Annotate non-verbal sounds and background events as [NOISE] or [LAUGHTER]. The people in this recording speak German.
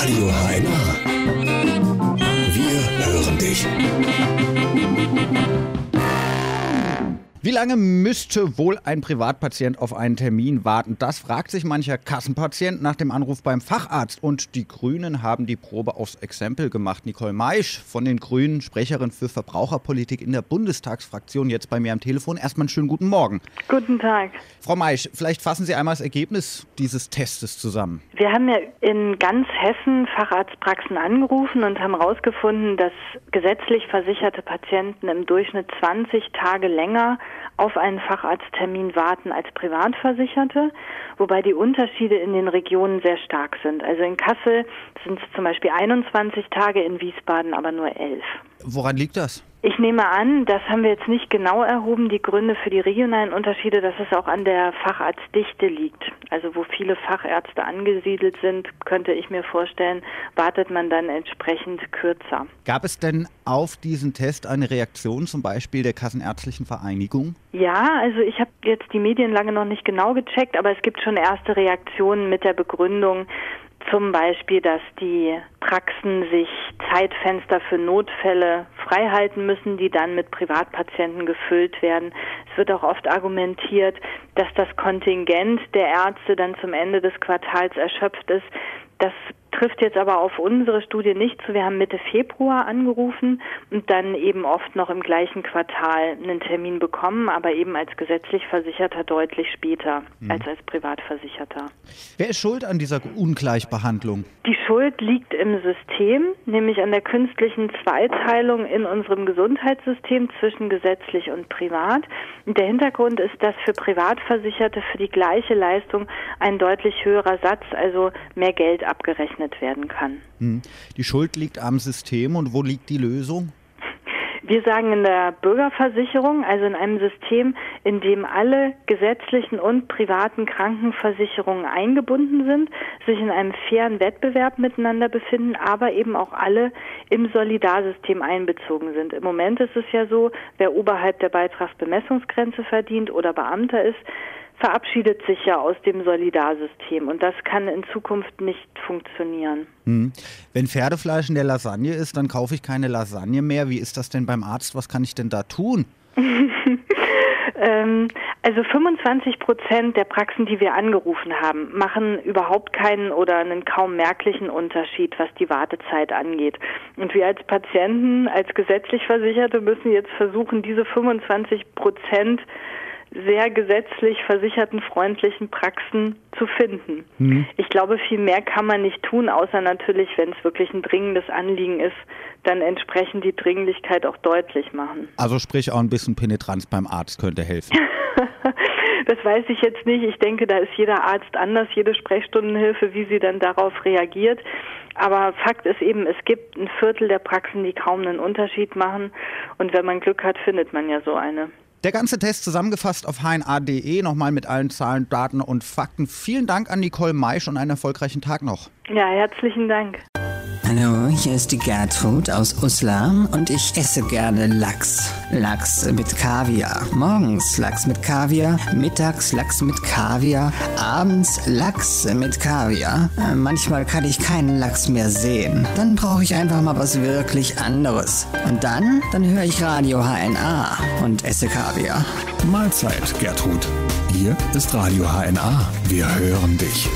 Radio HNA. Wir hören dich. Wie lange müsste wohl ein Privatpatient auf einen Termin warten? Das fragt sich mancher Kassenpatient nach dem Anruf beim Facharzt. Und die Grünen haben die Probe aufs Exempel gemacht. Nicole Maisch von den Grünen, Sprecherin für Verbraucherpolitik in der Bundestagsfraktion, jetzt bei mir am Telefon. Erstmal einen schönen guten Morgen. Guten Tag. Frau Maisch, vielleicht fassen Sie einmal das Ergebnis dieses Testes zusammen. Wir haben ja in ganz Hessen Facharztpraxen angerufen und haben herausgefunden, dass gesetzlich versicherte Patienten im Durchschnitt 20 Tage länger auf einen Facharzttermin warten als Privatversicherte, wobei die Unterschiede in den Regionen sehr stark sind. Also in Kassel sind es zum Beispiel 21 Tage, in Wiesbaden aber nur 11. Woran liegt das? Ich nehme an, das haben wir jetzt nicht genau erhoben, die Gründe für die regionalen Unterschiede, dass es auch an der Facharztdichte liegt. Also wo viele Fachärzte angesiedelt sind, könnte ich mir vorstellen, wartet man dann entsprechend kürzer. Gab es denn auf diesen Test eine Reaktion zum Beispiel der Kassenärztlichen Vereinigung? Ja, also ich habe jetzt die Medien lange noch nicht genau gecheckt, aber es gibt schon erste Reaktionen mit der Begründung, zum Beispiel, dass die Praxen sich Zeitfenster für Notfälle freihalten müssen, die dann mit Privatpatienten gefüllt werden. Es wird auch oft argumentiert, dass das Kontingent der Ärzte dann zum Ende des Quartals erschöpft ist. Das trifft jetzt aber auf unsere Studie nicht zu. Wir haben Mitte Februar angerufen und dann eben oft noch im gleichen Quartal einen Termin bekommen, aber eben als gesetzlich Versicherter deutlich später mhm. als als Privatversicherter. Wer ist schuld an dieser Ungleichbehandlung? Die Schuld liegt im System, nämlich an der künstlichen Zweiteilung in unserem Gesundheitssystem zwischen gesetzlich und privat. Der Hintergrund ist, dass für Privatversicherte für die gleiche Leistung ein deutlich höherer Satz, also mehr Geld abgerechnet werden kann. Hm. Die Schuld liegt am System und wo liegt die Lösung? Wir sagen in der Bürgerversicherung, also in einem System, in dem alle gesetzlichen und privaten Krankenversicherungen eingebunden sind, sich in einem fairen Wettbewerb miteinander befinden, aber eben auch alle im Solidarsystem einbezogen sind. Im Moment ist es ja so, wer oberhalb der Beitragsbemessungsgrenze verdient oder Beamter ist, verabschiedet sich ja aus dem Solidarsystem und das kann in Zukunft nicht funktionieren. Hm. Wenn Pferdefleisch in der Lasagne ist, dann kaufe ich keine Lasagne mehr. Wie ist das denn beim Arzt? Was kann ich denn da tun? [LAUGHS] ähm, also 25 Prozent der Praxen, die wir angerufen haben, machen überhaupt keinen oder einen kaum merklichen Unterschied, was die Wartezeit angeht. Und wir als Patienten, als gesetzlich Versicherte müssen jetzt versuchen, diese 25 Prozent sehr gesetzlich versicherten freundlichen Praxen zu finden. Mhm. Ich glaube, viel mehr kann man nicht tun, außer natürlich, wenn es wirklich ein dringendes Anliegen ist, dann entsprechend die Dringlichkeit auch deutlich machen. Also sprich auch ein bisschen Penetranz beim Arzt könnte helfen. [LAUGHS] das weiß ich jetzt nicht. Ich denke, da ist jeder Arzt anders, jede Sprechstundenhilfe, wie sie dann darauf reagiert. Aber Fakt ist eben, es gibt ein Viertel der Praxen, die kaum einen Unterschied machen. Und wenn man Glück hat, findet man ja so eine. Der ganze Test zusammengefasst auf hna.de, nochmal mit allen Zahlen, Daten und Fakten. Vielen Dank an Nicole Maisch und einen erfolgreichen Tag noch. Ja, herzlichen Dank. Hallo, hier ist die Gertrud aus Uslar und ich esse gerne Lachs. Lachs mit Kaviar. Morgens Lachs mit Kaviar, mittags Lachs mit Kaviar, abends Lachs mit Kaviar. Äh, manchmal kann ich keinen Lachs mehr sehen. Dann brauche ich einfach mal was wirklich anderes. Und dann, dann höre ich Radio HNA und esse Kaviar. Mahlzeit, Gertrud. Hier ist Radio HNA. Wir hören dich.